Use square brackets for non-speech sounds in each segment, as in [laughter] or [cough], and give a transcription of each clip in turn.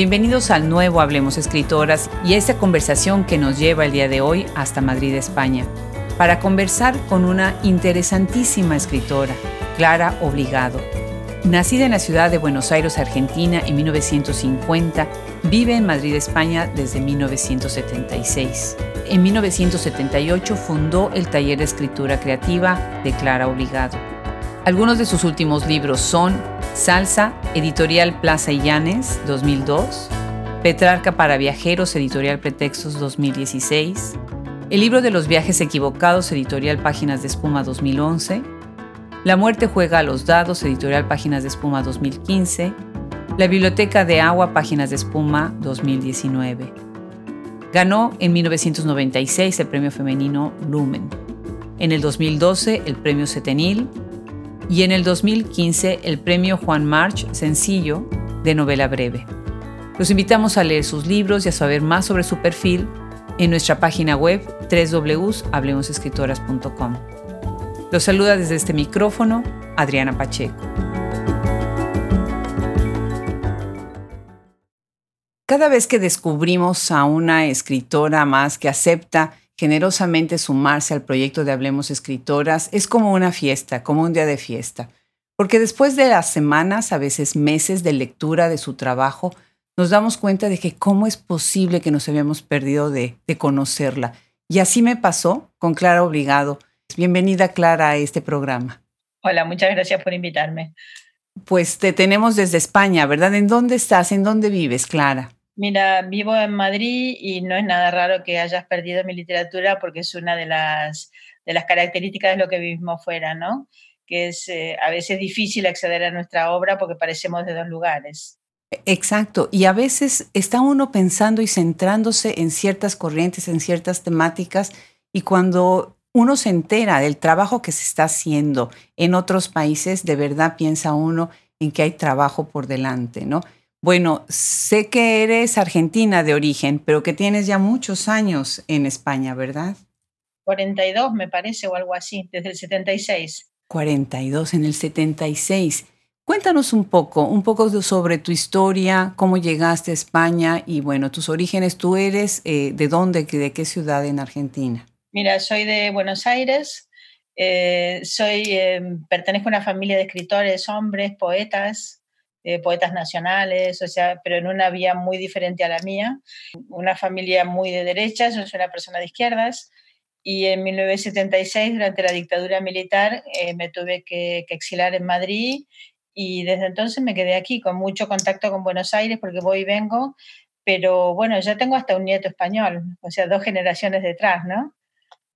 Bienvenidos al nuevo Hablemos Escritoras y a esta conversación que nos lleva el día de hoy hasta Madrid, España, para conversar con una interesantísima escritora, Clara Obligado. Nacida en la ciudad de Buenos Aires, Argentina, en 1950, vive en Madrid, España, desde 1976. En 1978 fundó el taller de escritura creativa de Clara Obligado. Algunos de sus últimos libros son Salsa, editorial Plaza y Llanes, 2002. Petrarca para viajeros, editorial Pretextos, 2016. El libro de los viajes equivocados, editorial Páginas de Espuma, 2011. La muerte juega a los dados, editorial Páginas de Espuma, 2015. La Biblioteca de Agua, Páginas de Espuma, 2019. Ganó en 1996 el premio femenino Lumen. En el 2012 el premio Setenil y en el 2015 el premio Juan March Sencillo de novela breve. Los invitamos a leer sus libros y a saber más sobre su perfil en nuestra página web www.hablemosescritoras.com. Los saluda desde este micrófono Adriana Pacheco. Cada vez que descubrimos a una escritora más que acepta generosamente sumarse al proyecto de Hablemos Escritoras es como una fiesta, como un día de fiesta. Porque después de las semanas, a veces meses de lectura de su trabajo, nos damos cuenta de que cómo es posible que nos habíamos perdido de, de conocerla. Y así me pasó con Clara Obligado. Bienvenida, Clara, a este programa. Hola, muchas gracias por invitarme. Pues te tenemos desde España, ¿verdad? ¿En dónde estás? ¿En dónde vives, Clara? Mira, vivo en Madrid y no es nada raro que hayas perdido mi literatura porque es una de las, de las características de lo que vivimos fuera, ¿no? Que es eh, a veces difícil acceder a nuestra obra porque parecemos de dos lugares. Exacto, y a veces está uno pensando y centrándose en ciertas corrientes, en ciertas temáticas, y cuando uno se entera del trabajo que se está haciendo en otros países, de verdad piensa uno en que hay trabajo por delante, ¿no? Bueno, sé que eres argentina de origen, pero que tienes ya muchos años en España, ¿verdad? 42 me parece o algo así, desde el 76. 42 en el 76. Cuéntanos un poco, un poco sobre tu historia, cómo llegaste a España y bueno, tus orígenes. ¿Tú eres eh, de dónde, de qué ciudad en Argentina? Mira, soy de Buenos Aires, eh, soy, eh, pertenezco a una familia de escritores, hombres, poetas, eh, poetas nacionales, o sea, pero en una vía muy diferente a la mía, una familia muy de derechas, yo soy una persona de izquierdas, y en 1976, durante la dictadura militar, eh, me tuve que, que, exilar en Madrid y desde entonces me quedé aquí con mucho contacto con Buenos Aires porque voy y vengo, pero bueno, ya tengo hasta un nieto español, o sea, dos generaciones detrás, ¿no?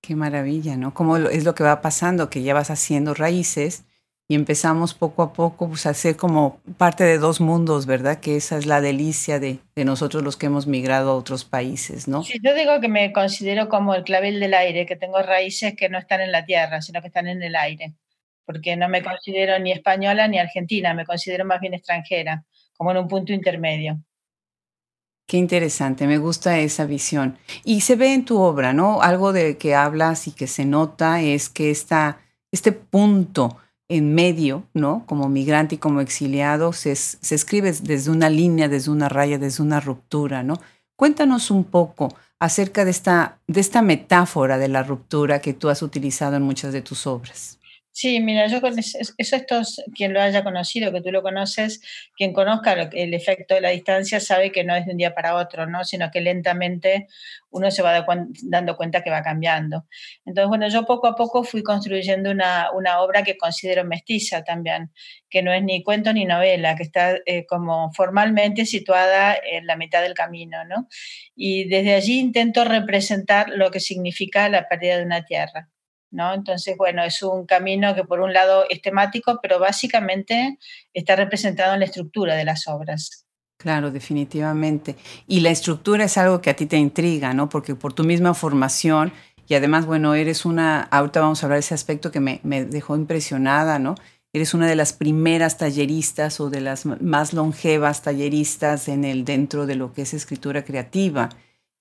Qué maravilla, ¿no? ¿Cómo es lo que va pasando? Que ya vas haciendo raíces y empezamos poco a poco pues, a ser como parte de dos mundos, ¿verdad? Que esa es la delicia de, de, nosotros los que hemos migrado a otros países, ¿no? Sí, yo digo que me considero como el clavel del aire, que tengo raíces que no están en la tierra, sino que están en el aire, porque no me considero ni española ni argentina, me considero más bien extranjera, como en un punto intermedio. Qué interesante, me gusta esa visión. Y se ve en tu obra, ¿no? Algo de que hablas y que se nota es que esta, este punto en medio, ¿no? Como migrante y como exiliado, se, se, escribe desde una línea, desde una raya, desde una ruptura, ¿no? Cuéntanos un poco acerca de esta, de esta metáfora de la ruptura que tú has utilizado en muchas de tus obras. Sí, mira, yo con eso, esto es quien lo haya conocido, que tú lo conoces, quien conozca el efecto de la distancia sabe que no es de un día para otro, ¿no? sino que lentamente uno se va dando cuenta que va cambiando. Entonces, bueno, yo poco a poco fui construyendo una, una obra que considero mestiza también, que no es ni cuento ni novela, que está eh, como formalmente situada en la mitad del camino, ¿no? Y desde allí intento representar lo que significa la pérdida de una tierra. ¿No? Entonces, bueno, es un camino que por un lado es temático, pero básicamente está representado en la estructura de las obras. Claro, definitivamente. Y la estructura es algo que a ti te intriga, ¿no? Porque por tu misma formación y además, bueno, eres una, ahorita vamos a hablar de ese aspecto que me, me dejó impresionada, ¿no? Eres una de las primeras talleristas o de las más longevas talleristas en el, dentro de lo que es escritura creativa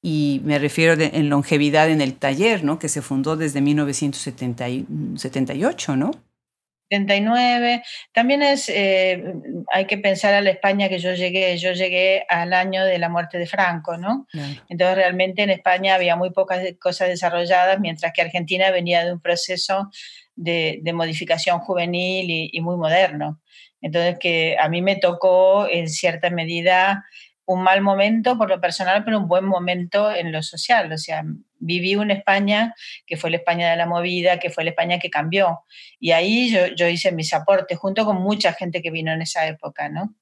y me refiero en longevidad en el taller, ¿no? Que se fundó desde 1978, ¿no? 79. También es, eh, hay que pensar a la España que yo llegué, yo llegué al año de la muerte de Franco, ¿no? Entonces realmente en España había muy pocas cosas desarrolladas, mientras que Argentina venía de un proceso de, modificación juvenil y, muy moderno. Entonces que a mí me tocó en cierta medida un mal momento por lo personal, pero un buen momento en lo social. O sea, viví una España que fue la España de la movida, que fue la España que cambió. Y ahí yo, yo hice mis aportes, junto con mucha gente que vino en esa época, ¿no?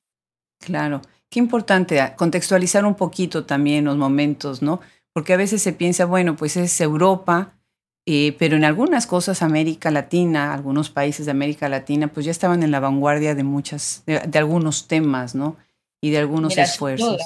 Claro, qué importante contextualizar un poquito también los momentos, ¿no? Porque a veces se piensa, bueno, pues es Europa, eh, pero en algunas cosas América Latina, algunos países de América Latina, pues ya estaban en la vanguardia de muchas, de, algunos temas, ¿no? Y de algunos esfuerzos.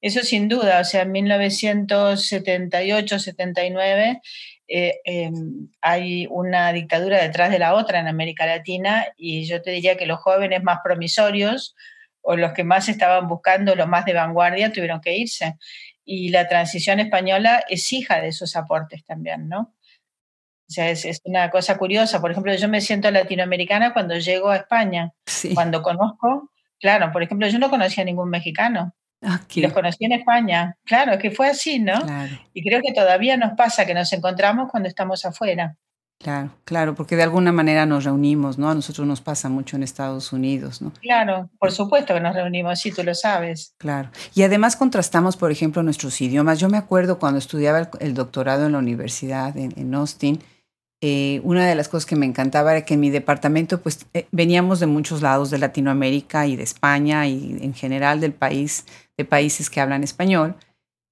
Eso sin duda, o sea, en 1978, 79 eh, em, hay una dictadura detrás de la otra en América Latina y yo te diría que los jóvenes más promisorios o los que más estaban buscando lo más de vanguardia tuvieron que irse. Y la transición española es hija de esos aportes también, ¿no? O sea, es, es una cosa curiosa. Por ejemplo, yo me siento latinoamericana cuando llego a España. Cuando conozco, claro, por ejemplo, yo no conocía a ningún mexicano. Aquí. Los conocí en España. Claro, que fue así, ¿no? Y creo que todavía nos pasa que nos encontramos cuando estamos afuera. Claro, claro, porque de alguna manera nos reunimos, ¿no? A nosotros nos pasa mucho en Estados Unidos, ¿no? Claro, por supuesto que nos reunimos, sí, tú lo sabes. Claro. Y además contrastamos, por ejemplo, nuestros idiomas. Yo me acuerdo cuando estudiaba el, doctorado en la universidad en, Austin, eh, una de las cosas que me encantaba era que en mi departamento, pues, eh, veníamos de muchos lados de Latinoamérica y de España y en general del país, de países que hablan español.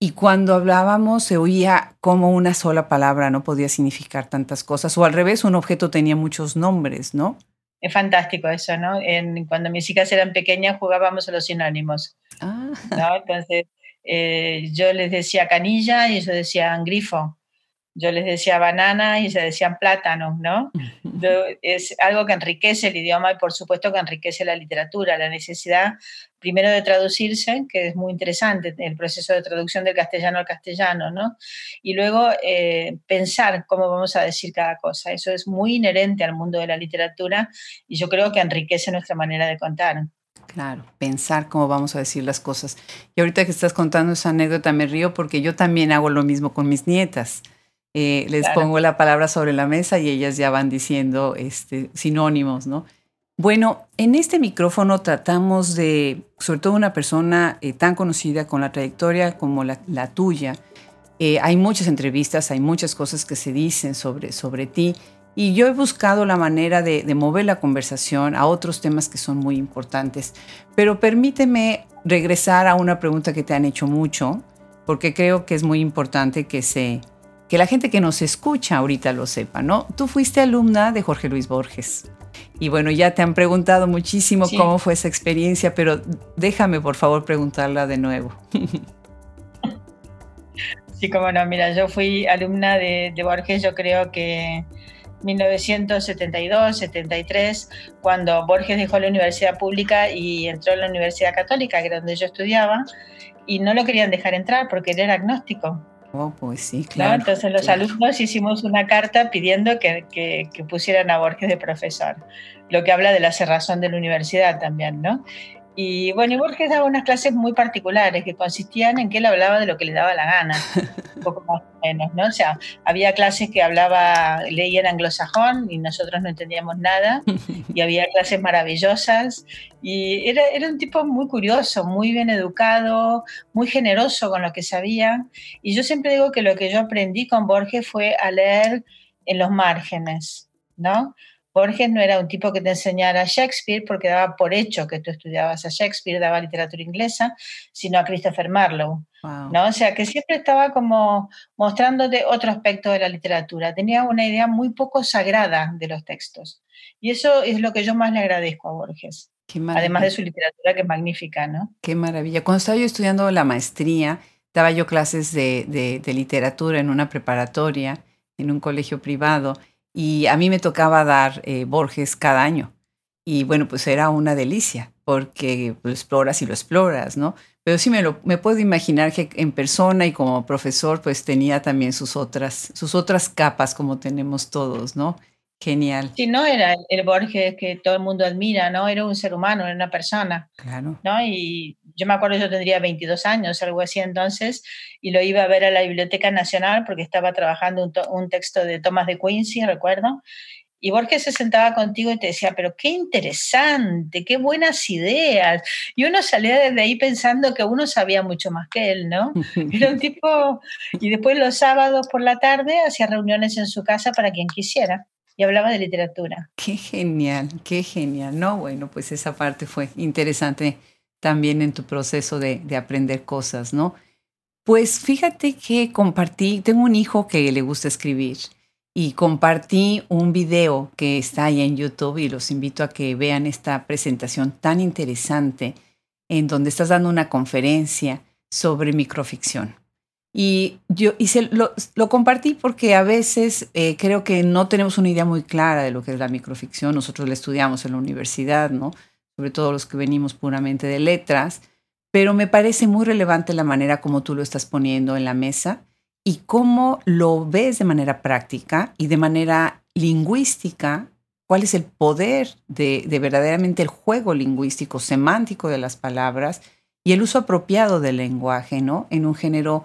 Y cuando hablábamos se oía como una sola palabra no podía significar tantas cosas, o al revés, un objeto tenía muchos nombres, ¿no? Es fantástico eso, ¿no? En, cuando mis hijas eran pequeñas jugábamos a los sinónimos. Ah. ¿no? Entonces, eh, yo les decía canilla y ellos decían grifo yo les decía banana y se decían plátano, ¿no? es algo que enriquece el idioma y por supuesto que enriquece la literatura, la necesidad primero de traducirse, que es muy interesante, el proceso de traducción del castellano al castellano, ¿no? Y luego eh, pensar cómo vamos a decir cada cosa. Eso es muy inherente al mundo de la literatura y yo creo que enriquece nuestra manera de contar. Claro, pensar cómo vamos a decir las cosas. Y ahorita que estás contando esa anécdota me río porque yo también hago lo mismo con mis nietas. Eh, les pongo la palabra sobre la mesa y ellas ya van diciendo este, sinónimos, ¿no? Bueno, en este micrófono tratamos de, sobre todo una persona eh, tan conocida con la trayectoria como la, tuya, eh, hay muchas entrevistas, hay muchas cosas que se dicen sobre, sobre ti y yo he buscado la manera de, de mover la conversación a otros temas que son muy importantes. Pero permíteme regresar a una pregunta que te han hecho mucho, porque creo que es muy importante que se, que la gente que nos escucha ahorita lo sepa, ¿no? Tú fuiste alumna de Jorge Luis Borges. Y bueno, ya te han preguntado muchísimo cómo fue esa experiencia, pero déjame por favor preguntarla de nuevo. [laughs] Sí, como no, mira, yo fui alumna de, de Borges, yo creo que 1972, 73, cuando Borges dejó la universidad pública y entró a la universidad católica, que era donde yo estudiaba, y no lo querían dejar entrar porque él era agnóstico. Oh, pues sí, claro. Entonces los alumnos hicimos una carta pidiendo que, que, que, pusieran a Borges de profesor, lo que habla de la cerrazón de la universidad también, ¿no? Y bueno, y Borges daba unas clases muy particulares que consistían en que él hablaba de lo que le daba la gana, [laughs] un poco más o menos, ¿no? O sea, había clases que hablaba, leía en anglosajón y nosotros no entendíamos nada, y había clases maravillosas, y era, era un tipo muy curioso, muy bien educado, muy generoso con lo que sabía, y yo siempre digo que lo que yo aprendí con Borges fue a leer en los márgenes, ¿no? Borges no era un tipo que te enseñara Shakespeare porque daba por hecho que tú estudiabas a Shakespeare, daba literatura inglesa, sino a Christopher Marlowe. ¿no? O sea, que siempre estaba como mostrándote otro aspecto de la literatura. Tenía una idea muy poco sagrada de los textos. Y eso es lo que yo más le agradezco a Borges. Además de su literatura que es magnífica, ¿no? Qué maravilla. Cuando estaba yo estudiando la maestría, daba yo clases de literatura en una preparatoria, en un colegio privado y a mí me tocaba dar eh, Borges cada año. Y bueno, pues era una delicia, porque lo exploras y lo exploras, ¿no? Pero sí me, lo, me puedo imaginar que en persona y como profesor, pues tenía también sus otras, sus otras capas, como tenemos todos, ¿no? Genial. Sí, no era el Borges que todo el mundo admira, ¿no? Era un ser humano, era una persona. Claro. ¿no? Y yo me acuerdo, yo tendría 22 años, algo así entonces, y lo iba a ver a la Biblioteca Nacional porque estaba trabajando un, un texto de Thomas de Quincy, recuerdo, y Borges se sentaba contigo y te decía, pero qué interesante, qué buenas ideas. Y uno salía desde ahí pensando que uno sabía mucho más que él, ¿no? [laughs] Era un tipo... Y después los sábados por la tarde hacía reuniones en su casa para quien quisiera y hablaba de literatura. Qué genial, qué genial. No, bueno, pues esa parte fue interesante también en tu proceso de, de aprender cosas, ¿no? Pues fíjate que compartí, tengo un hijo que le gusta escribir y compartí un video que está ahí en YouTube y los invito a que vean esta presentación tan interesante en donde estás dando una conferencia sobre microficción. Y yo hice, lo, lo compartí porque a veces eh, creo que no tenemos una idea muy clara de lo que es la microficción. Nosotros la estudiamos en la universidad, ¿no? Sobre todo los que venimos puramente de letras. Pero me parece muy relevante la manera como tú lo estás poniendo en la mesa y cómo lo ves de manera práctica y de manera lingüística, cuál es el poder de, verdaderamente el juego lingüístico, semántico de las palabras y el uso apropiado del lenguaje, ¿no? En un género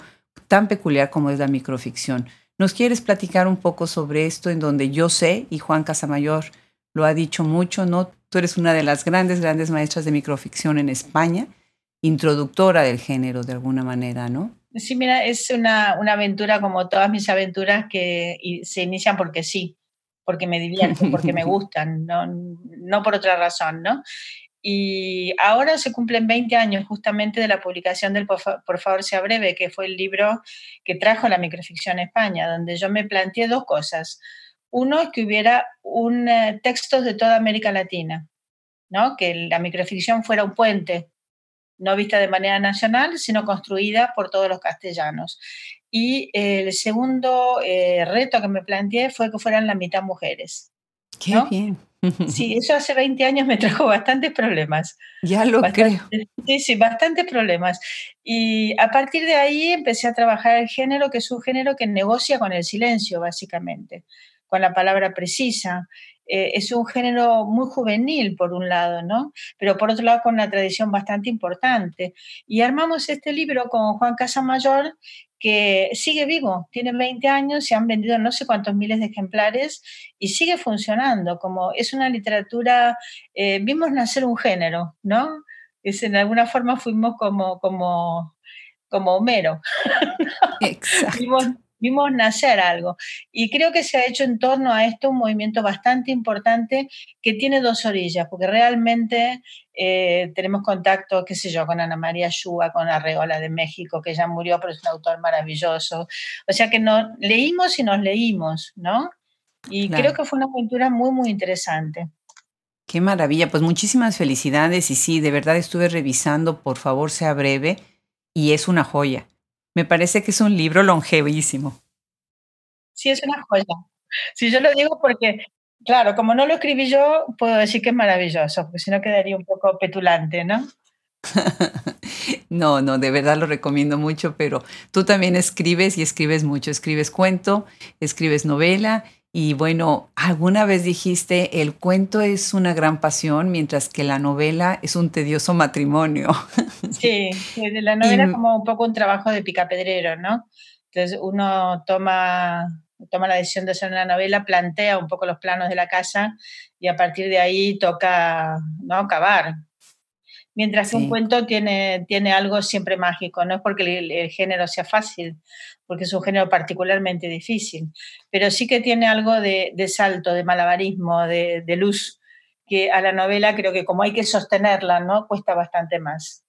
tan peculiar como es la microficción. ¿Nos quieres platicar un poco sobre esto en donde yo sé, y Juan Casamayor lo ha dicho mucho, ¿no? Tú eres una de las grandes, grandes maestras de microficción en España, introductora del género de alguna manera, ¿no? Sí, mira, es una, aventura como todas mis aventuras que se inician porque sí, porque me divierten, porque me [laughs] gustan, no, no por otra razón, ¿no? Y ahora se cumplen 20 años justamente de la publicación del Por, favor sea breve, que fue el libro que trajo la microficción a España, donde yo me planteé dos cosas. Uno es que hubiera un eh, textos de toda América Latina, ¿no? que la microficción fuera un puente no vista de manera nacional, sino construida por todos los castellanos. Y el segundo eh, reto que me planteé fue que fueran la mitad mujeres. Qué bien. Sí, [laughs] eso hace 20 años me trajo bastantes problemas. Ya lo creo. Sí, sí, bastantes problemas. Y a partir de ahí empecé a trabajar el género, que es un género que negocia con el silencio, básicamente, con la palabra precisa. Eh, es un género muy juvenil, por un lado, ¿no? Pero por otro lado, con una tradición bastante importante. Y armamos este libro con Juan Casamayor, que sigue vivo, tiene 20 años, se han vendido no sé cuántos miles de ejemplares y sigue funcionando, como es una literatura, eh, vimos nacer un género, ¿no? Es, en alguna forma fuimos como, como, como Homero. [laughs] Exacto vimos nacer algo. Y creo que se ha hecho en torno a esto un movimiento bastante importante que tiene dos orillas, porque realmente eh, tenemos contacto, qué sé yo, con Ana María Shua, con Arreola de México, que ya murió, pero es un autor maravilloso. O sea que no, leímos y nos leímos, ¿no? Y creo que fue una aventura muy, muy interesante. Qué maravilla, pues muchísimas felicidades y sí, de verdad estuve revisando, por favor sea breve, y es una joya. Me parece que es un libro longevísimo. Sí, es una joya. Sí, yo lo digo porque, claro, como no lo escribí yo, puedo decir que es maravilloso, porque si no quedaría un poco petulante, ¿no? [laughs] no, no, de verdad lo recomiendo mucho, pero tú también escribes y escribes mucho. Escribes cuento, escribes novela y bueno, alguna vez dijiste, el cuento es una gran pasión, mientras que la novela es un tedioso matrimonio. [laughs] Sí, la novela es como un poco un trabajo de picapedrero, ¿no? Entonces uno toma, toma la decisión de hacer una novela, plantea un poco los planos de la casa y a partir de ahí toca ¿no? acabar. Mientras que un cuento tiene, tiene algo siempre mágico, no es porque el, género sea fácil, porque es un género particularmente difícil, pero sí que tiene algo de, salto, de malabarismo, de, luz, que a la novela creo que como hay que sostenerla, ¿no? Cuesta bastante más.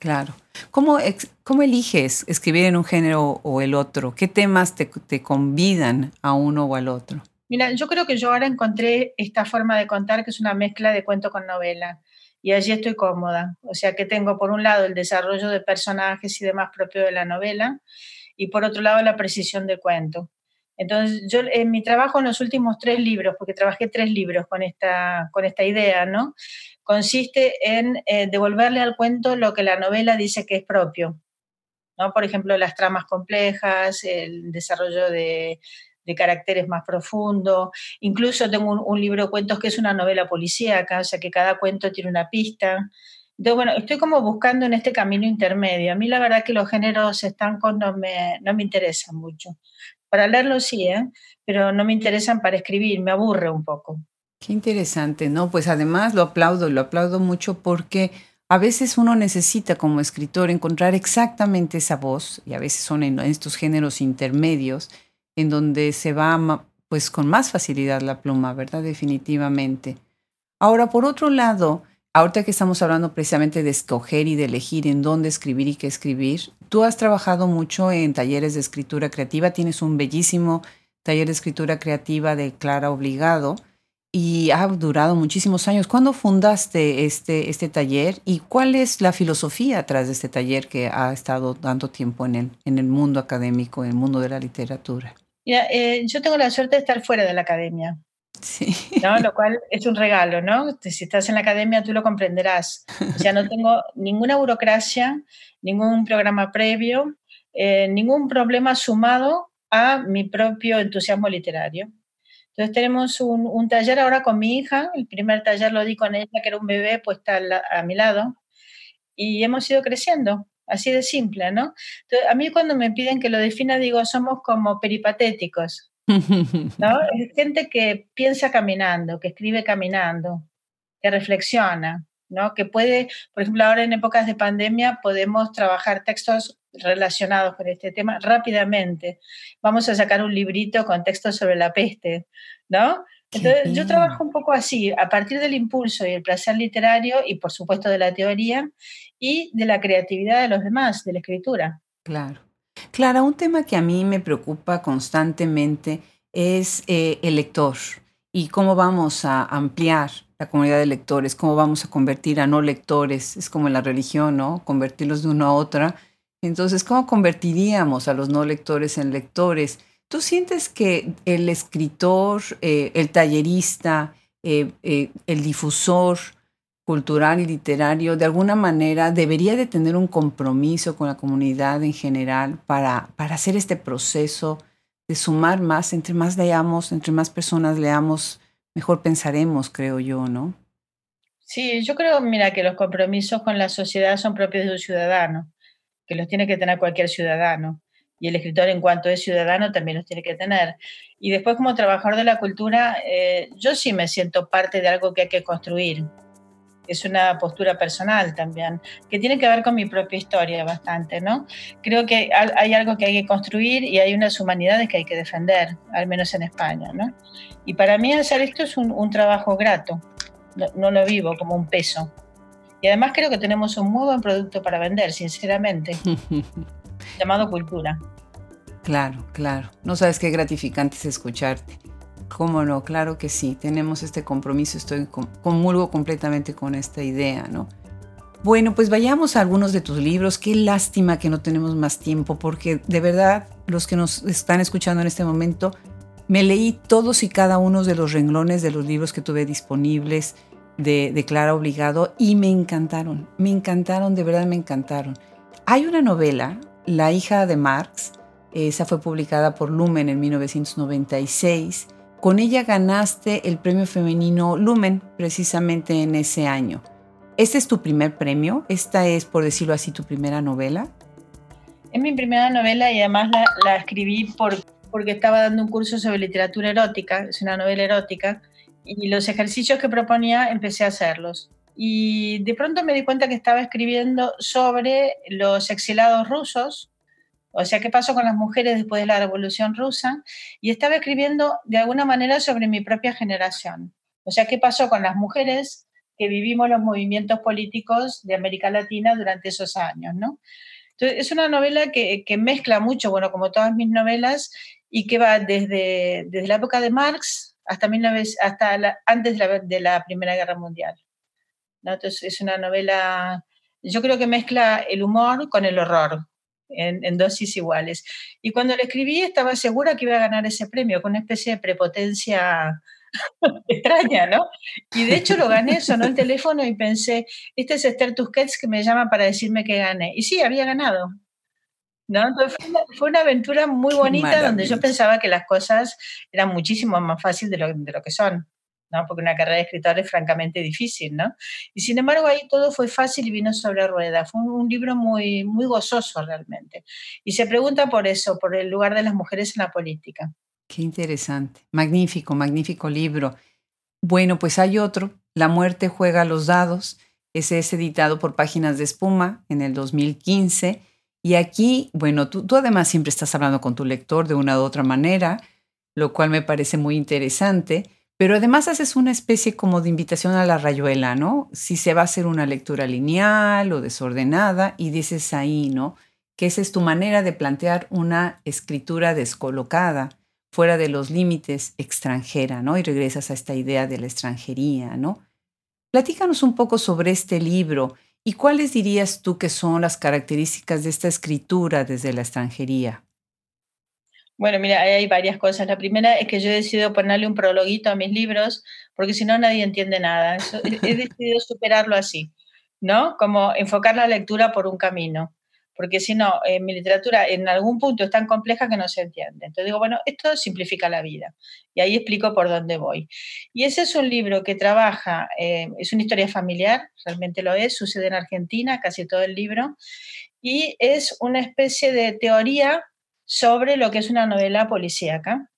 Claro. ¿Cómo, ¿Cómo, eliges escribir en un género o el otro? ¿Qué temas te, te, convidan a uno o al otro? Mira, yo creo que yo ahora encontré esta forma de contar que es una mezcla de cuento con novela y allí estoy cómoda. O sea que tengo por un lado el desarrollo de personajes y demás propio de la novela y por otro lado la precisión de cuento. Entonces, yo en mi trabajo en los últimos tres libros, porque trabajé tres libros con esta, con esta idea, ¿no? Consiste en eh, devolverle al cuento lo que la novela dice que es propio, ¿no? Por ejemplo, las tramas complejas, el desarrollo de, de caracteres más profundos. Incluso tengo un, libro de cuentos que es una novela policíaca, o sea que cada cuento tiene una pista. Entonces, bueno, estoy como buscando en este camino intermedio. A mí la verdad que los géneros estancos no me, no me interesan mucho. Para leerlos sí, ¿eh? pero no me interesan para escribir, me aburre un poco. Qué interesante, ¿no? Pues además lo aplaudo, lo aplaudo mucho porque a veces uno necesita como escritor encontrar exactamente esa voz, y a veces son en estos géneros intermedios, en donde se va pues con más facilidad la pluma, ¿verdad? Definitivamente. Ahora, por otro lado, ahorita que estamos hablando precisamente de escoger y de elegir en dónde escribir y qué escribir, tú has trabajado mucho en talleres de escritura creativa, tienes un bellísimo taller de escritura creativa de Clara Obligado y ha durado muchísimos años. ¿Cuándo fundaste este, este taller y cuál es la filosofía atrás de este taller que ha estado tanto tiempo en el, en el mundo académico, en el mundo de la literatura? Eh, yo tengo la suerte de estar fuera de la academia. Sí. ¿no? Lo cual es un regalo, ¿no? Si estás en la academia tú lo comprenderás. O sea, no tengo ninguna burocracia, ningún programa previo, eh, ningún problema sumado a mi propio entusiasmo literario. Entonces tenemos un, taller ahora con mi hija, el primer taller lo di con ella, que era un bebé, pues está a mi lado, y hemos ido creciendo, así de simple, ¿no? Entonces, a mí cuando me piden que lo defina, digo, somos como peripatéticos, ¿no? [laughs] Es gente que piensa caminando, que escribe caminando, que reflexiona, ¿no? Que puede, por ejemplo, ahora en épocas de pandemia podemos trabajar textos relacionados con este tema rápidamente. Vamos a sacar un librito con textos sobre la peste, ¿no? Entonces, yo trabajo un poco así, a partir del impulso y el placer literario y, por supuesto, de la teoría y de la creatividad de los demás, de la escritura. Claro. Clara, un tema que a mí me preocupa constantemente es eh, el lector y cómo vamos a ampliar la comunidad de lectores, cómo vamos a convertir a no lectores, es como en la religión, ¿no? Convertirlos de una a otra entonces, ¿cómo convertiríamos a los no lectores en lectores? ¿Tú sientes que el escritor, eh, el tallerista, eh, el difusor cultural y literario, de alguna manera debería de tener un compromiso con la comunidad en general para, para hacer este proceso de sumar más, entre más leamos, entre más personas leamos, mejor pensaremos, creo yo, ¿no? Sí, yo creo, mira, que los compromisos con la sociedad son propios de un ciudadano que los tiene que tener cualquier ciudadano. Y el escritor en cuanto es ciudadano también los tiene que tener. Y después como trabajador de la cultura, eh, yo sí me siento parte de algo que hay que construir. Es una postura personal también, que tiene que ver con mi propia historia bastante, ¿no? Creo que hay algo que hay que construir y hay unas humanidades que hay que defender, al menos en España, ¿no? Y para mí hacer esto es un, trabajo grato, no lo vivo como un peso. Y además creo que tenemos un muy buen producto para vender, sinceramente, [laughs] llamado cultura. Claro, claro. No sabes qué gratificante es escucharte. ¿Cómo no? Claro que sí. Tenemos este compromiso. Estoy comulgo completamente con esta idea, ¿no? Bueno, pues vayamos a algunos de tus libros. Qué lástima que no tenemos más tiempo, porque de verdad, los que nos están escuchando en este momento, me leí todos y cada uno de los renglones de los libros que tuve disponibles de, Clara Obligado y me encantaron, me encantaron, de verdad me encantaron. Hay una novela, La hija de Marx, esa fue publicada por Lumen en 1996. Con ella ganaste el premio femenino Lumen precisamente en ese año. ¿Este es tu primer premio? ¿Esta es, por decirlo así, tu primera novela? Es mi primera novela y además la, escribí por, porque estaba dando un curso sobre literatura erótica, es una novela erótica, y los ejercicios que proponía empecé a hacerlos. Y de pronto me di cuenta que estaba escribiendo sobre los exilados rusos, o sea, qué pasó con las mujeres después de la Revolución Rusa, y estaba escribiendo de alguna manera sobre mi propia generación. O sea, qué pasó con las mujeres que vivimos los movimientos políticos de América Latina durante esos años, ¿no? Entonces, es una novela que, que mezcla mucho, bueno, como todas mis novelas, y que va desde, desde la época de Marx hasta, hasta antes de la, Primera Guerra Mundial. Entonces es una novela, yo creo que mezcla el humor con el horror en, dosis iguales. Y cuando la escribí estaba segura que iba a ganar ese premio, con una especie de prepotencia [laughs] extraña, ¿no? Y de hecho lo gané, sonó el teléfono y pensé, este es Esther Tusquets que me llama para decirme que gané. Y sí, había ganado. ¿no? fue una, aventura muy bonita donde yo pensaba que las cosas eran muchísimo más fáciles de lo, de lo que son. ¿No? Porque una carrera de escritor es francamente difícil, ¿no? Y sin embargo ahí todo fue fácil y vino sobre ruedas. Fue un, libro muy, muy gozoso realmente. Y se pregunta por eso, por el lugar de las mujeres en la política. Qué interesante. Magnífico, magnífico libro. Bueno, pues hay otro, La muerte juega los dados. Ese es editado por Páginas de Espuma en el 2015. Y aquí, bueno, tú, tú además siempre estás hablando con tu lector de una u otra manera, lo cual me parece muy interesante. Pero además haces una especie como de invitación a la rayuela, ¿no? Si se va a hacer una lectura lineal o desordenada y dices ahí, ¿no? Que esa es tu manera de plantear una escritura descolocada, fuera de los límites extranjera, ¿no? Y regresas a esta idea de la extranjería, ¿no? Platícanos un poco sobre este libro y cuáles dirías tú que son las características de esta escritura desde la extranjería. Bueno, mira, hay varias cosas. La primera es que yo he decidido ponerle un prologuito a mis libros, porque si no nadie entiende nada. he decidido superarlo así, ¿no? Como enfocar la lectura por un camino, porque si no, en mi literatura en algún punto es tan compleja que no se entiende. Entonces digo, bueno, esto simplifica la vida. Y ahí explico por dónde voy. Y ese es un libro que trabaja, eh, es una historia familiar, realmente lo es, sucede en Argentina, casi todo el libro, y es una especie de teoría sobre lo que es una novela policíaca.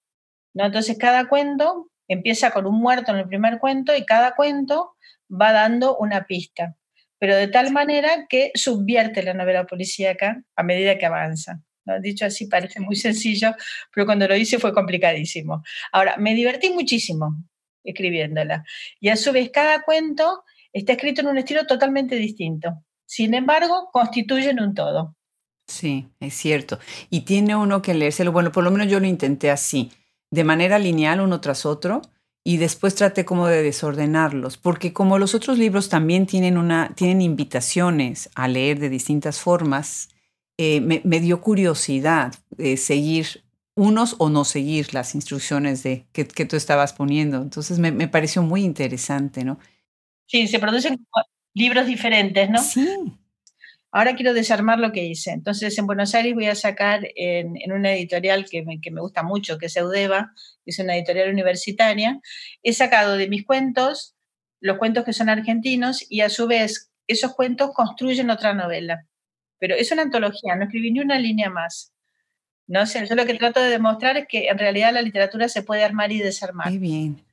¿no? Entonces, cada cuento empieza con un muerto en el primer cuento y cada cuento va dando una pista, pero de tal manera que subvierte la novela policíaca a medida que avanza. ¿no? Dicho así, parece muy sencillo, pero cuando lo hice fue complicadísimo. Ahora, me divertí muchísimo escribiéndola. Y a su vez, cada cuento está escrito en un estilo totalmente distinto. Sin embargo, constituyen un todo. Sí, es cierto. Y tiene uno que leérselo, bueno, por lo menos yo lo intenté así, de manera lineal uno tras otro, y después traté como de desordenarlos, porque como los otros libros también tienen, una, tienen invitaciones a leer de distintas formas, eh, me, dio curiosidad eh, seguir unos o no seguir las instrucciones de, que, que tú estabas poniendo. Entonces me, me, pareció muy interesante, ¿no? Sí, se producen libros diferentes, ¿no? Sí. Ahora quiero desarmar lo que hice. Entonces, en Buenos Aires voy a sacar en, una editorial que me, gusta mucho, que es Eudeva, que es una editorial universitaria. He sacado de mis cuentos los cuentos que son argentinos y a su vez esos cuentos construyen otra novela. Pero es una antología, no escribí ni una línea más. No sé, yo lo que trato de demostrar es que en realidad la literatura se puede armar y desarmar. Muy bien.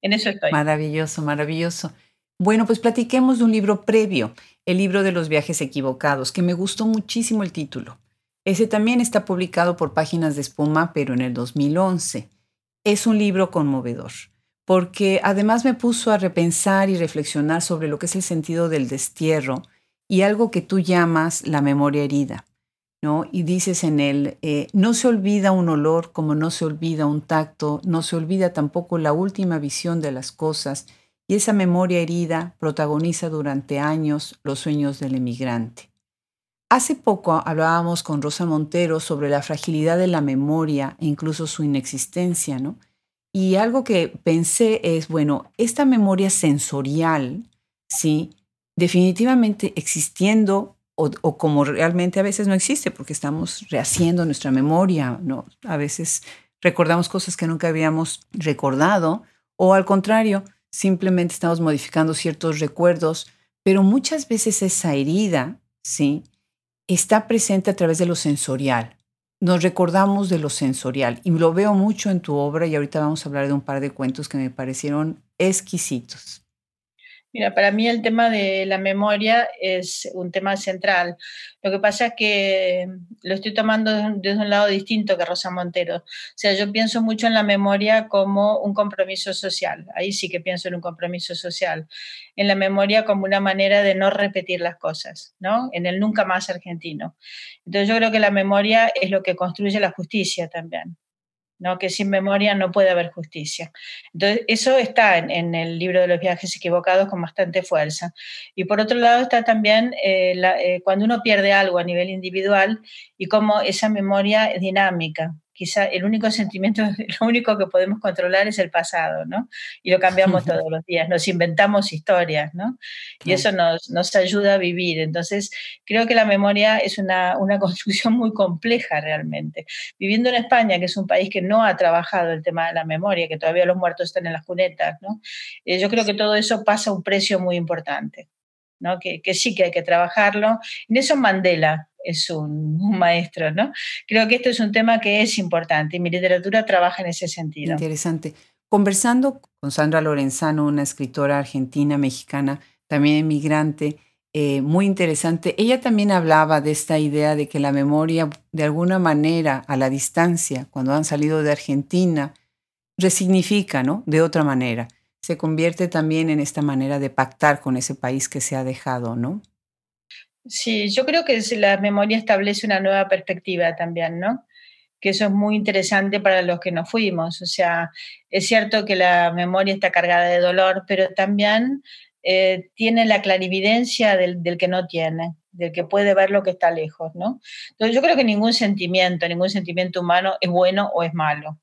En eso estoy. Maravilloso, maravilloso. Bueno, pues platiquemos de un libro previo, el libro de los viajes equivocados, que me gustó muchísimo el título. Ese también está publicado por Páginas de Espuma, pero en el 2011. Es un libro conmovedor, porque además me puso a repensar y reflexionar sobre lo que es el sentido del destierro y algo que tú llamas la memoria herida. ¿no? Y dices en él, eh, no se olvida un olor como no se olvida un tacto, no se olvida tampoco la última visión de las cosas y esa memoria herida protagoniza durante años los sueños del emigrante. Hace poco hablábamos con Rosa Montero sobre la fragilidad de la memoria e incluso su inexistencia, ¿no? Y algo que pensé es, bueno, esta memoria sensorial, ¿sí? Definitivamente existiendo o, o, como realmente a veces no existe, porque estamos rehaciendo nuestra memoria, ¿no? A veces recordamos cosas que nunca habíamos recordado, o al contrario, simplemente estamos modificando ciertos recuerdos, pero muchas veces esa herida, ¿sí? Está presente a través de lo sensorial. Nos recordamos de lo sensorial y lo veo mucho en tu obra y ahorita vamos a hablar de un par de cuentos que me parecieron exquisitos. Mira, para mí el tema de la memoria es un tema central. Lo que pasa es que lo estoy tomando desde un lado distinto que Rosa Montero. O sea, yo pienso mucho en la memoria como un compromiso social. Ahí sí que pienso en un compromiso social. En la memoria como una manera de no repetir las cosas, ¿no? En el nunca más argentino. Entonces yo creo que la memoria es lo que construye la justicia también. ¿No? que sin memoria no puede haber justicia. Entonces, eso está en, el libro de los viajes equivocados con bastante fuerza. Y por otro lado está también eh, eh, cuando uno pierde algo a nivel individual y cómo esa memoria es dinámica, quizá el único sentimiento, [laughs] lo único que podemos controlar es el pasado, ¿no? Y lo cambiamos todos los días, nos inventamos historias, ¿no? Y eso nos, nos ayuda a vivir. Entonces, creo que la memoria es una, una [laughs] construcción muy compleja realmente. Viviendo en España, que es un país que no ha trabajado el tema de la memoria, que todavía los muertos están en las cunetas, ¿no? Eh, yo creo que todo eso pasa a un precio muy importante. ¿No? Que, sí que hay que trabajarlo. Nelson Mandela es [laughs] un, maestro, ¿no? Creo que esto es un tema que es importante y mi literatura trabaja en ese sentido. Interesante. Conversando con Sandra Lorenzano, una escritora argentina, mexicana, también emigrante, eh, muy interesante. Ella también hablaba de esta idea de que la memoria, de alguna manera, a la distancia, cuando han salido de Argentina, resignifica, ¿no? De otra manera. Se convierte también en esta manera de pactar con ese país que se ha dejado, ¿no? Sí, yo creo que la memoria establece una nueva perspectiva también, ¿no? Que eso es muy interesante para los que nos fuimos. O sea, es cierto que la memoria está cargada de dolor, pero también eh, tiene la clarividencia del, del, que no tiene, del que puede ver lo que está lejos, ¿no? Entonces yo creo que ningún sentimiento, ningún sentimiento humano es bueno o es malo.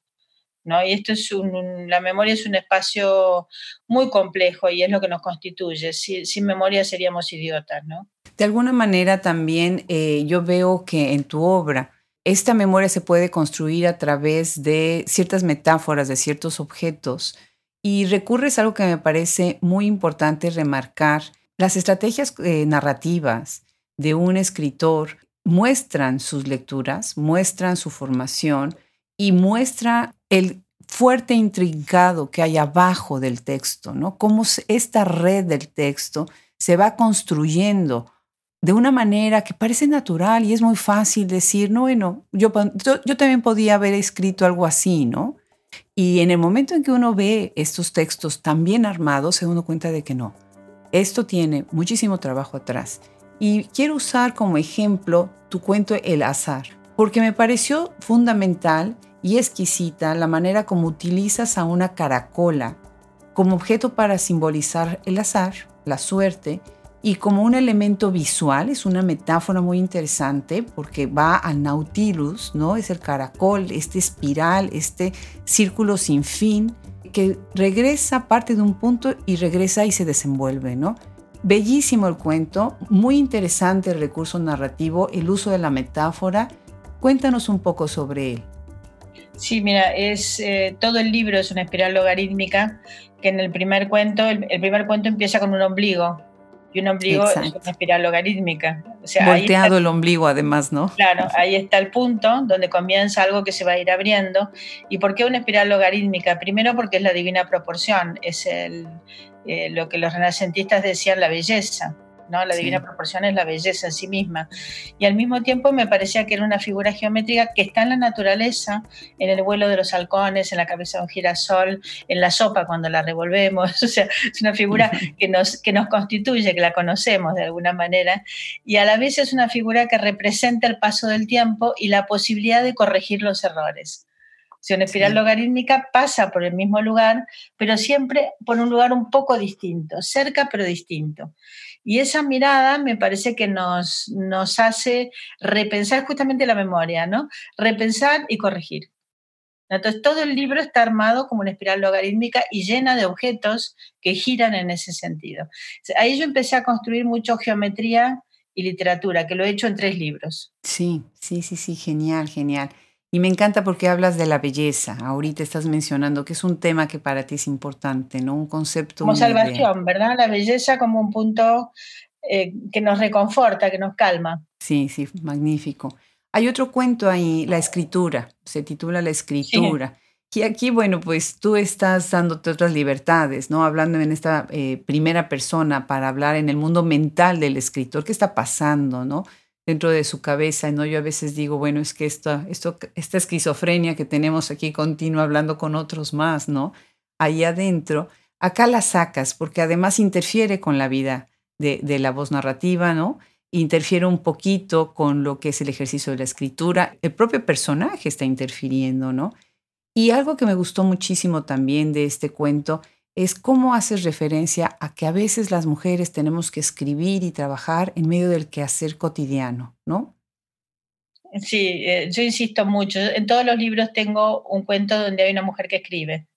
¿No? Y esto es un, la memoria es un espacio muy complejo y es lo que nos constituye. sin memoria seríamos idiotas, ¿no? De alguna manera también eh, yo veo que en tu obra esta memoria se puede construir a través de ciertas metáforas, de ciertos objetos. Y recurres a algo que me parece muy importante remarcar. Las estrategias eh, narrativas de un escritor muestran sus lecturas, muestran su formación y muestra el fuerte intrincado que hay abajo del texto, ¿no? Cómo esta red del texto se va construyendo de una manera que parece natural y es muy fácil decir, no, bueno, yo, yo, también podía haber escrito algo así, ¿no? Y en el momento en que uno ve estos textos tan bien armados, se uno cuenta de que no. Esto tiene muchísimo trabajo atrás. Y quiero usar como ejemplo tu cuento El azar, porque me pareció fundamental y exquisita la manera como utilizas a una caracola como objeto para simbolizar el azar, la suerte, y como un elemento visual, es una metáfora muy interesante porque va al Nautilus, ¿no? Es el caracol, este espiral, este círculo sin fin que regresa, parte de un punto y regresa y se desenvuelve, ¿no? Bellísimo el cuento, muy interesante el recurso narrativo, el uso de la metáfora. Cuéntanos un poco sobre él. Sí, mira, es eh, todo el libro es una espiral logarítmica que en el primer cuento, el primer cuento empieza con un ombligo, y un ombligo es una espiral logarítmica. O sea, Volteado el ombligo además, ¿no? Claro, ahí está el punto donde comienza algo que se va a ir abriendo. ¿Y por qué una espiral logarítmica? Primero porque es la divina proporción, es el, eh, lo que los renacentistas decían la belleza. ¿No? La divina proporción es la belleza en sí misma. Y al mismo tiempo me parecía que era una figura geométrica que está en la naturaleza, en el vuelo de los halcones, en la cabeza de un girasol, en la sopa cuando la revolvemos. [laughs] O sea, es una figura [laughs] que nos, que nos constituye, que la conocemos de alguna manera. Y a la vez es una figura que representa el paso del tiempo y la posibilidad de corregir los errores. Si una espiral logarítmica pasa por el mismo lugar, pero siempre por un lugar un poco distinto, cerca pero distinto. Y esa mirada me parece que nos, nos hace repensar justamente la memoria, ¿no? Repensar y corregir. Entonces, todo el libro está armado como una espiral logarítmica y llena de objetos que giran en ese sentido. Ahí yo empecé a construir mucho geometría y literatura, que lo he hecho en tres libros. Sí, sí, sí, sí, genial, genial. Y me encanta porque hablas de la belleza. Ahorita estás mencionando que es un tema que para ti es importante, ¿no? Un concepto. Como salvación, ¿verdad? La belleza como un punto eh, que nos reconforta, que nos calma. Sí, sí, magnífico. Hay otro cuento ahí, La escritura, se titula La escritura. Y aquí, bueno, pues tú estás dándote otras libertades, ¿no? Hablando en esta eh, primera persona para hablar en el mundo mental del escritor, ¿qué está pasando, no? Dentro de su cabeza, ¿no? Yo a veces digo, bueno, es que esta, esto, esta esquizofrenia que tenemos aquí continua hablando con otros más, ¿no? Ahí adentro, acá la sacas porque además interfiere con la vida de, de la voz narrativa, ¿no? Interfiere un poquito con lo que es el ejercicio de la escritura. El propio personaje está interfiriendo, ¿no? Y algo que me gustó muchísimo también de este cuento es cómo haces referencia a que a veces las mujeres tenemos que escribir y trabajar en medio del quehacer cotidiano, ¿no? Sí, eh, yo insisto mucho. En todos los libros tengo un cuento donde hay una mujer que escribe.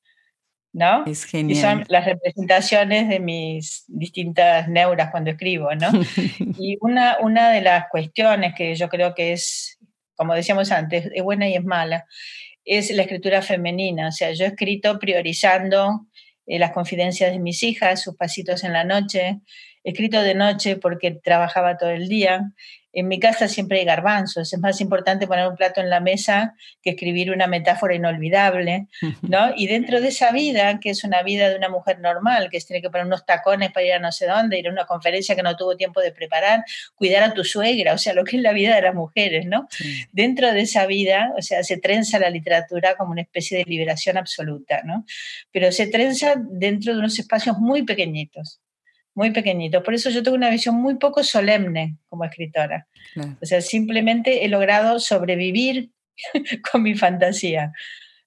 ¿no? Es genial. Y son las representaciones de mis distintas neuras cuando escribo, ¿no? [laughs] y una, una de las cuestiones que yo creo que es, como decíamos antes, es buena y es mala, es la escritura femenina. O sea, yo he escrito priorizando eh, las confidencias de mis hijas, sus pasitos en la noche, he escrito de noche porque trabajaba todo el día, en mi casa siempre hay garbanzos, es más importante poner un plato en la mesa que escribir una metáfora inolvidable, ¿no? Y dentro de esa vida, que es una vida de una mujer normal, que tiene que poner unos tacones para ir a no sé dónde, ir a una conferencia que no tuvo tiempo de preparar, cuidar a tu suegra, o sea, lo que es la vida de las mujeres, ¿no? Dentro de esa vida, o sea, se trenza la literatura como una especie de liberación absoluta, ¿no? Pero se trenza dentro de unos espacios muy pequeñitos muy pequeñito. Por eso yo tengo una visión muy poco solemne como escritora. O sea, simplemente he logrado sobrevivir [laughs] con mi fantasía.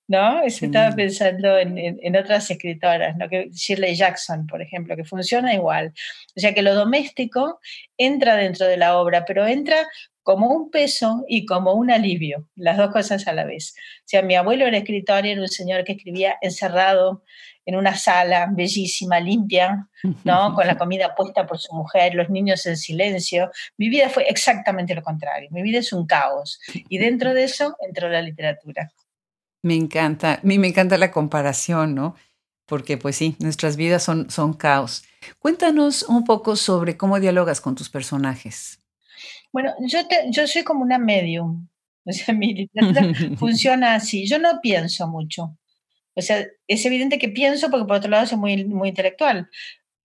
¿no? Estaba pensando en, otras escritoras, ¿no? que Shirley Jackson, por ejemplo, que funciona igual. O sea, que lo doméstico entra dentro de la obra, pero entra como un peso y como un alivio, las dos cosas a la vez. O sea, mi abuelo era escritor y era un señor que escribía encerrado en una sala bellísima, limpia, ¿no? [laughs] Con la comida puesta por su mujer, los niños en silencio. Mi vida fue exactamente lo contrario. Mi vida es un caos. Y dentro de eso entró la literatura. Me encanta, a mí me encanta la comparación, ¿no? Porque pues sí, nuestras vidas son, son caos. Cuéntanos un poco sobre cómo dialogas con tus personajes. Bueno, yo, yo soy como una medium. O sea, mi literatura [laughs] funciona así. Yo no pienso mucho. O sea, es evidente que pienso porque por otro lado soy muy, intelectual,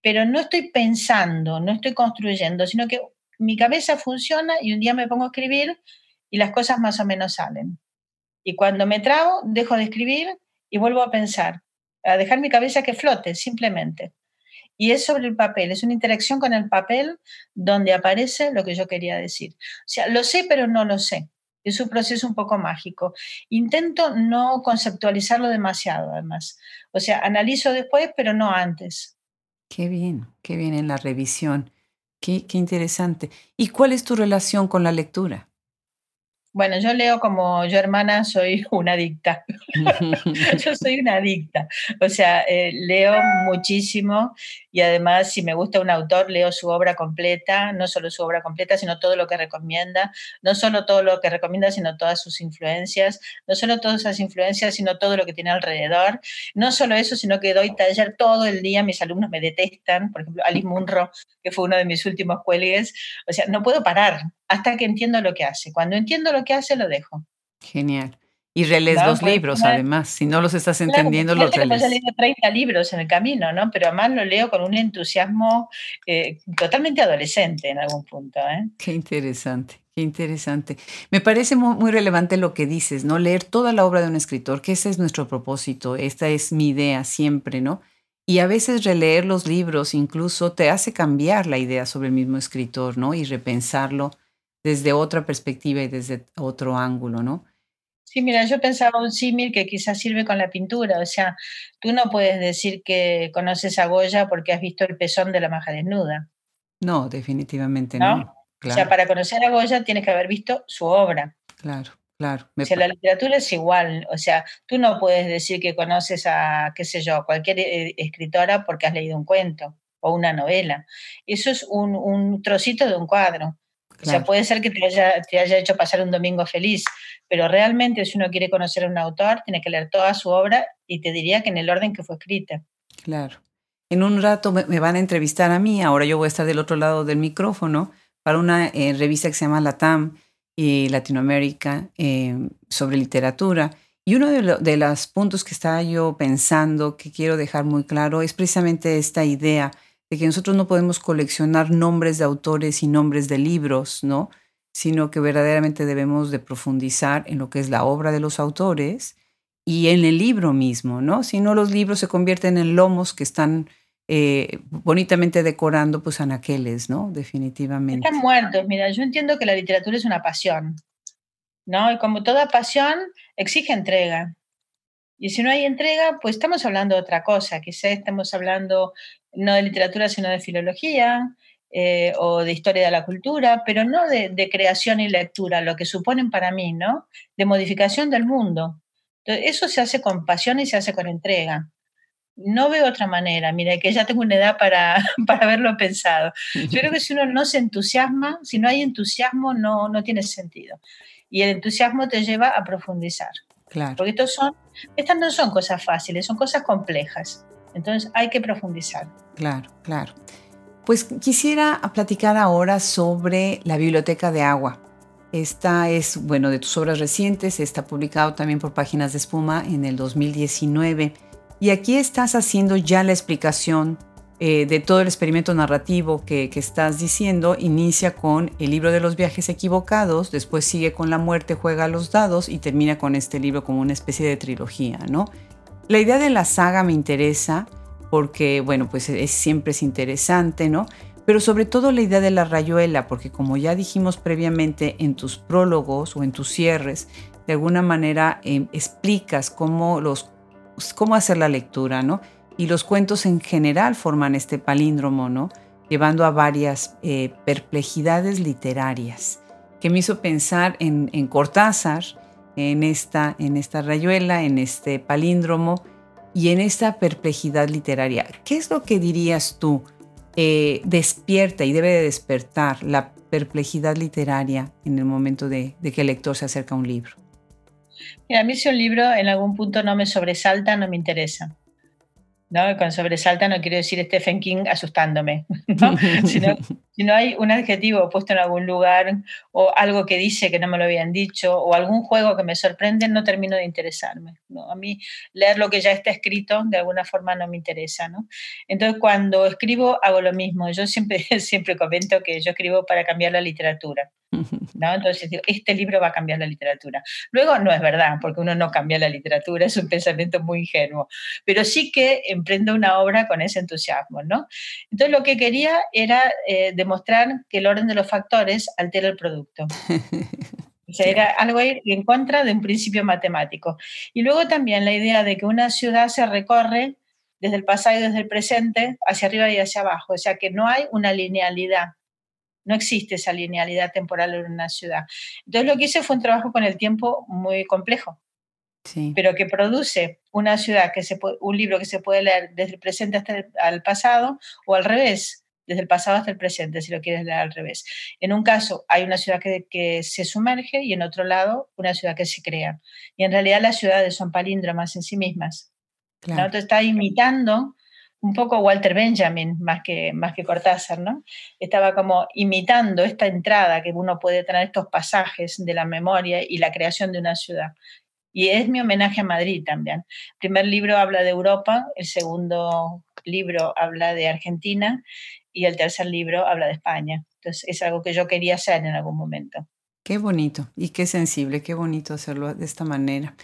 pero no estoy pensando, no estoy construyendo, sino que mi cabeza funciona y un día me pongo a escribir y las cosas más o menos salen. Y cuando me trago, dejo de escribir y vuelvo a pensar, a dejar mi cabeza que flote, simplemente. Y es sobre el papel, es una interacción con el papel donde aparece lo que yo quería decir. O sea, lo sé, pero no lo sé. Es un proceso un poco mágico. Intento no conceptualizarlo demasiado, además. O sea, analizo después, pero no antes. Qué bien, qué bien en la revisión. Qué, qué interesante. ¿Y cuál es tu relación con la lectura? Bueno, yo leo como yo hermana soy [laughs] una adicta. [laughs] yo soy una adicta. O sea, eh, leo muchísimo y además si me gusta un autor, leo su obra completa, no solo su obra completa, sino todo lo que recomienda, no solo todo lo que recomienda, sino todas sus influencias, no solo todas esas influencias, sino todo lo que tiene alrededor. No solo eso, sino que doy taller todo el día, mis alumnos me detestan, por ejemplo, Alice Munro, que fue uno de mis últimos cuelgues, o sea, no puedo parar hasta que entiendo lo que hace. Cuando entiendo lo que hace, lo dejo. Genial. Y relees los pues, libros, además. Si no los estás entendiendo, los relees. He leído 30 libros en el camino, ¿no? Pero además lo leo con un entusiasmo eh, totalmente adolescente en algún punto. ¿eh? Qué interesante, qué interesante. Me parece muy, muy, relevante lo que dices, ¿no? Leer toda la obra de un escritor, que ese es nuestro propósito, esta es mi idea siempre, ¿no? Y a veces releer los libros incluso te hace cambiar la idea sobre el mismo escritor, ¿no? Y repensarlo desde otra perspectiva y desde otro ángulo, ¿no? Sí, mira, yo pensaba un símil que quizás sirve con la pintura, o sea, tú no puedes decir que conoces a Goya porque has visto el pezón de la maja desnuda. No, definitivamente no. O sea, para conocer a Goya tienes que haber visto su obra. Claro, claro. o sea, la literatura es igual, o sea, tú no puedes decir que conoces a, qué sé yo, cualquier eh, escritora porque has leído un cuento o una novela. Eso es un, un trocito de un cuadro. O sea, puede ser que te haya, te haya hecho pasar un domingo feliz, pero realmente si uno quiere conocer a un autor, tiene que leer toda su obra y te diría que en el orden que fue escrita. Claro. En un rato me, van a entrevistar a mí, ahora yo voy a estar del otro lado del micrófono para una eh, revista que se llama LATAM y Latinoamérica eh, sobre literatura. Y uno de, de los puntos que estaba yo pensando, que quiero dejar muy claro, es precisamente esta idea de que nosotros no podemos coleccionar nombres de autores y nombres de libros, ¿no? Sino que verdaderamente debemos de profundizar en lo que es la obra de los autores y en el libro mismo, ¿no? Si no, los libros se convierten en lomos que están eh, bonitamente decorando pues anaqueles, ¿no? Definitivamente. Están muertos. Mira, yo entiendo que la literatura es una pasión, ¿no? Y como toda pasión, exige entrega. Y si no hay entrega, pues estamos hablando de otra cosa. Quizás estamos hablando no de literatura, sino de filología, eh, o de historia de la cultura, pero no de, creación y lectura, lo que suponen para mí, ¿no? De modificación del mundo. Eso se hace con pasión y se hace con entrega. No veo otra manera, mira, que ya tengo una edad para, [laughs] para haberlo pensado. Yo creo que si uno no se entusiasma, si no hay entusiasmo, no, no tiene sentido. Y el entusiasmo te lleva a profundizar. Claro. Porque estos son, estas no son cosas fáciles, son cosas complejas. Entonces hay que profundizar. Claro, claro. Pues quisiera platicar ahora sobre la Biblioteca de Agua. Esta es, bueno, de tus obras recientes, está publicado también por Páginas de Espuma en el 2019. Y aquí estás haciendo ya la explicación eh, de todo el experimento narrativo que, estás diciendo. Inicia con el libro de los viajes equivocados, después sigue con la muerte, juega los dados y termina con este libro como una especie de trilogía, ¿no? La idea de la saga me interesa porque, bueno, pues es, siempre es interesante, ¿no? Pero sobre todo la idea de la rayuela, porque como ya dijimos previamente en tus prólogos o en tus cierres, de alguna manera eh, explicas cómo los cómo hacer la lectura, ¿no? Y los cuentos en general forman este palíndromo, ¿no? Llevando a varias eh, perplejidades literarias, que me hizo pensar en, Cortázar, en esta, en esta rayuela, en este palíndromo y en esta perplejidad literaria. ¿Qué es lo que dirías tú eh, despierta y debe de despertar la perplejidad literaria en el momento de que el lector se acerca a un libro? Mira, a mí si un libro en algún punto no me sobresalta, no me interesa. ¿No? Con sobresalta no quiero decir Stephen King asustándome, [laughs] ¿no? [laughs] sino, si no hay un adjetivo puesto en algún lugar o algo que dice que no me lo habían dicho o algún juego que me sorprende, no termino de interesarme. ¿no? A mí leer lo que ya está escrito de alguna forma no me interesa. ¿no? Entonces cuando escribo hago lo mismo. Yo siempre, [laughs] siempre comento que yo escribo para cambiar la literatura. ¿no? Entonces digo, este libro va a cambiar la literatura. Luego no es verdad, porque uno no cambia la literatura, [laughs] es un pensamiento muy ingenuo, pero sí que emprendo una obra con ese entusiasmo. ¿no? Entonces lo que quería era eh, demostrar que el orden de los factores altera el producto. [laughs] O sea, era algo en contra de un principio matemático. Y luego también la idea de que una ciudad se recorre desde el pasado y desde el presente, hacia arriba y hacia abajo. O sea, que no hay una linealidad. No existe esa linealidad temporal en una ciudad. Entonces lo que hice fue un trabajo con el tiempo muy complejo, sí. pero que produce una ciudad, que se un libro que se puede leer desde el presente hasta el pasado o al revés desde el pasado hasta el presente, si lo quieres leer al revés. En un caso hay una ciudad que, que se sumerge y en otro lado una ciudad que se crea. Y en realidad las ciudades son palíndromas en sí mismas. Claro. ¿no? está imitando un poco Walter Benjamin más que, más que Cortázar, ¿no? Estaba como imitando esta entrada que uno puede tener, estos pasajes de la memoria y la creación de una ciudad. Y es mi homenaje a Madrid también. El primer libro habla de Europa, el segundo libro habla de Argentina y el tercer libro habla de España. Entonces es algo que yo quería hacer en algún momento. Qué bonito y qué sensible, qué bonito hacerlo de esta manera.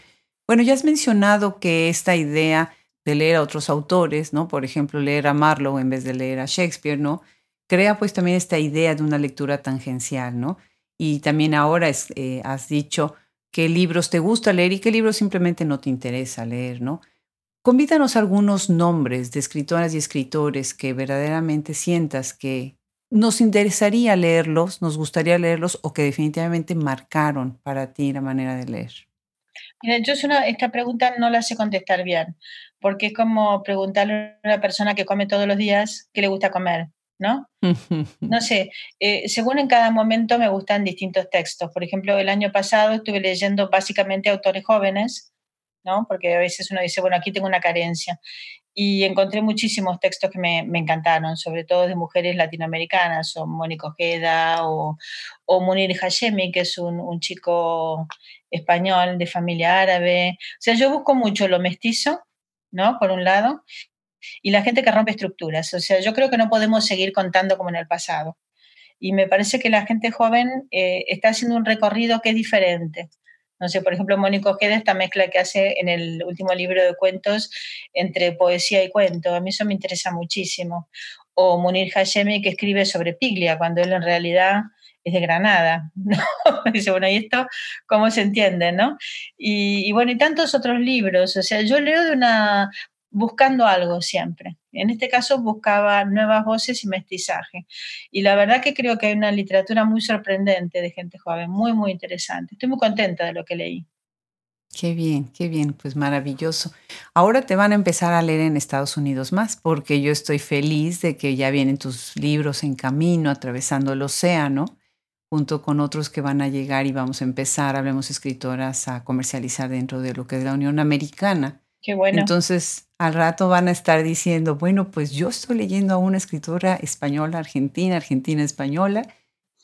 Bueno, ya has mencionado que esta idea de leer a otros autores, ¿no? Por ejemplo, leer a Marlowe en vez de leer a Shakespeare, ¿no? Crea pues también esta idea de una lectura tangencial, ¿no? Y también ahora eh, has dicho qué libros te gusta leer y qué libros simplemente no te interesa leer, ¿no? Convídanos algunos nombres de escritoras y escritores que verdaderamente sientas que nos interesaría leerlos, nos gustaría leerlos o que definitivamente marcaron para ti la manera de leer. Mira, yo esta pregunta no la sé contestar bien, porque es como preguntarle a una persona que come todos los días qué le gusta comer, ¿no? [laughs] No sé, eh, según en cada momento me gustan distintos textos. Por ejemplo, el año pasado estuve leyendo básicamente autores jóvenes ¿no? Porque a veces uno dice, bueno, aquí tengo una carencia. Y encontré muchísimos textos que me, me encantaron, sobre todo de mujeres latinoamericanas, o Mónica Ojeda o, o Munir Hashemi, que es un, un, chico español de familia árabe. O sea, yo busco mucho lo mestizo, ¿no? Por un lado, y la gente que rompe estructuras. O sea, yo creo que no podemos seguir contando como en el pasado. Y me parece que la gente joven eh, está haciendo un recorrido que es diferente. No sé, por ejemplo, Mónico Ojeda, esta mezcla que hace en el último libro de cuentos entre poesía y cuento, a mí eso me interesa muchísimo. O Munir Hashemi, que escribe sobre Piglia, cuando él en realidad es de Granada, [laughs] ¿no? Dice, bueno, ¿y esto cómo se entiende, no? Y, y, bueno, y tantos otros libros, o sea, yo leo de una, buscando algo siempre. En este caso buscaba nuevas voces y mestizaje. Y la verdad que creo que hay una literatura muy sorprendente de gente joven, muy, muy interesante. Estoy muy contenta de lo que leí. Qué bien, qué bien, pues maravilloso. Ahora te van a empezar a leer en Estados Unidos más, porque yo estoy feliz de que ya vienen tus libros en camino, atravesando el océano, junto con otros que van a llegar y vamos a empezar, hablemos escritoras, a comercializar dentro de lo que es la Unión Americana. Qué bueno. Entonces, al rato van a estar diciendo, bueno, pues yo estoy leyendo a una escritora española, argentina, argentina, española,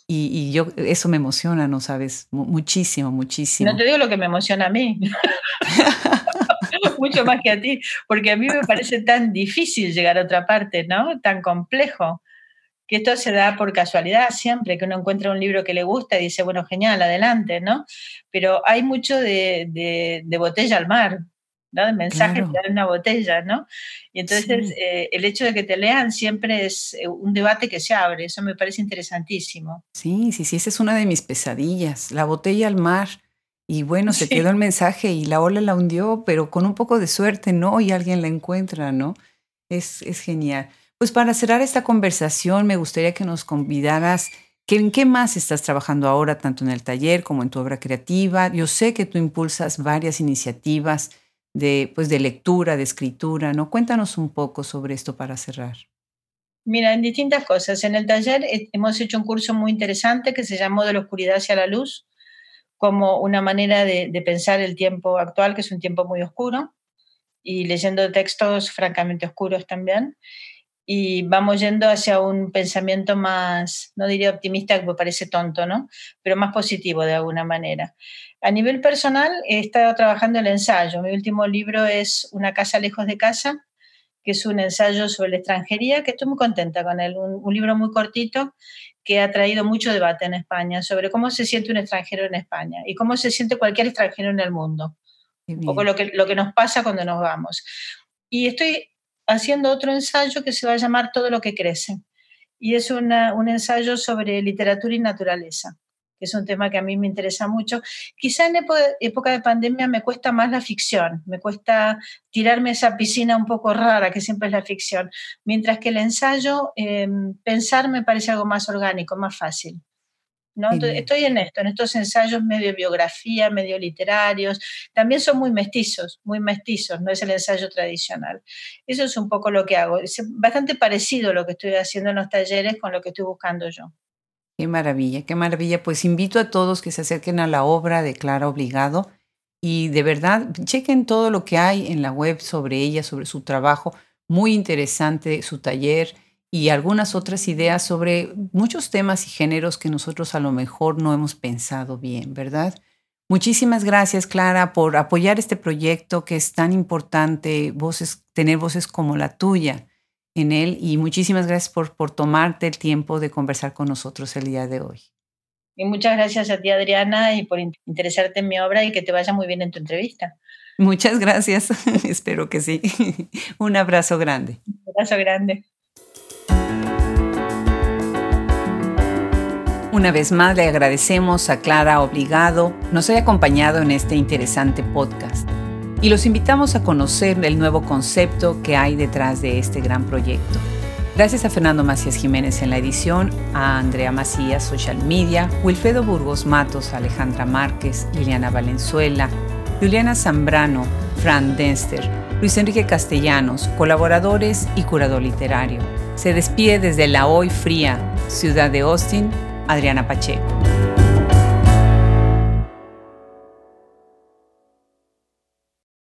y, yo, eso me emociona, ¿no sabes? muchísimo, muchísimo. No te digo lo que me emociona a mí. [laughs] [laughs] Mucho más que a ti, porque a mí me parece tan difícil llegar a otra parte, ¿no? Tan complejo, que esto se da por casualidad siempre, que uno encuentra un libro que le gusta y dice, bueno, genial, adelante, ¿no? Pero hay mucho de, de, de botella al mar, ¿no? De mensajes en una botella, ¿no? Y entonces eh, el hecho de que te lean siempre es eh, un debate que se abre, eso me parece interesantísimo. Sí, sí, sí, esa es una de mis pesadillas, la botella al mar. Y bueno, se quedó el mensaje y la ola la hundió, pero con un poco de suerte, ¿no? Y alguien la encuentra, ¿no? Es, es genial. Pues para cerrar esta conversación, me gustaría que nos convidaras ¿En qué más estás trabajando ahora, tanto en el taller como en tu obra creativa? Yo sé que tú impulsas varias iniciativas de, pues, de lectura, de escritura, ¿no? Cuéntanos un poco sobre esto para cerrar. Mira, en distintas cosas. En el taller eh, hemos hecho un curso muy interesante que se llamó De la oscuridad hacia la luz, como una manera de, de pensar el tiempo actual, que es un tiempo muy oscuro, y leyendo textos francamente oscuros también y vamos yendo hacia un pensamiento más, no diría optimista, que me parece tonto, ¿no? Pero más positivo de alguna manera. A nivel personal, he estado trabajando el ensayo. Mi último libro es Una casa lejos de casa, que es un ensayo sobre la extranjería, que estoy muy contenta con él. Un, libro muy cortito que ha traído mucho debate en España sobre cómo se siente un extranjero en España y cómo se siente cualquier extranjero en el mundo. Un poco lo que, lo que nos pasa cuando nos vamos. Y estoy haciendo otro ensayo que se va a llamar Todo lo que crece. Y es un ensayo sobre literatura y naturaleza, que es un tema que a mí me interesa mucho. Quizá en época de pandemia me cuesta más la ficción, me cuesta tirarme esa piscina un poco rara que siempre es la ficción, mientras que el ensayo, em, pensar me parece algo más orgánico, más fácil. ¿No? estoy en esto, en estos ensayos medio biografía, medio literarios, también son muy mestizos, muy mestizos, no es el ensayo tradicional. Eso es un poco lo que hago, es bastante parecido lo que estoy haciendo en los talleres con lo que estoy buscando yo. Qué maravilla, qué maravilla. Pues invito a todos que se acerquen a la obra de Clara Obligado y de verdad chequen todo lo que hay en la web sobre ella, sobre su trabajo. Muy interesante su taller y algunas otras ideas sobre muchos temas y géneros que nosotros a lo mejor no hemos pensado bien, ¿verdad? Muchísimas gracias, Clara, por apoyar este proyecto que es tan importante, voces, tener voces como la tuya en él y muchísimas gracias por, por tomarte el tiempo de conversar con nosotros el día de hoy. Y muchas gracias a ti, Adriana, y por interesarte en mi obra y que te vaya muy bien en tu entrevista. Muchas gracias, [laughs] espero que sí. [laughs] Un abrazo grande. Un abrazo grande. Una vez más le agradecemos a Clara Obligado nos haya acompañado en este interesante podcast y los invitamos a conocer el nuevo concepto que hay detrás de este gran proyecto. Gracias a Fernando Macías Jiménez en la edición, a Andrea Macías, Social Media, Wilfredo Burgos Matos, Alejandra Márquez, Liliana Valenzuela, Juliana Zambrano, Fran Denster, Luis Enrique Castellanos, colaboradores y curador literario. Se despide desde la hoy fría ciudad de Austin, Adriana Pacheco.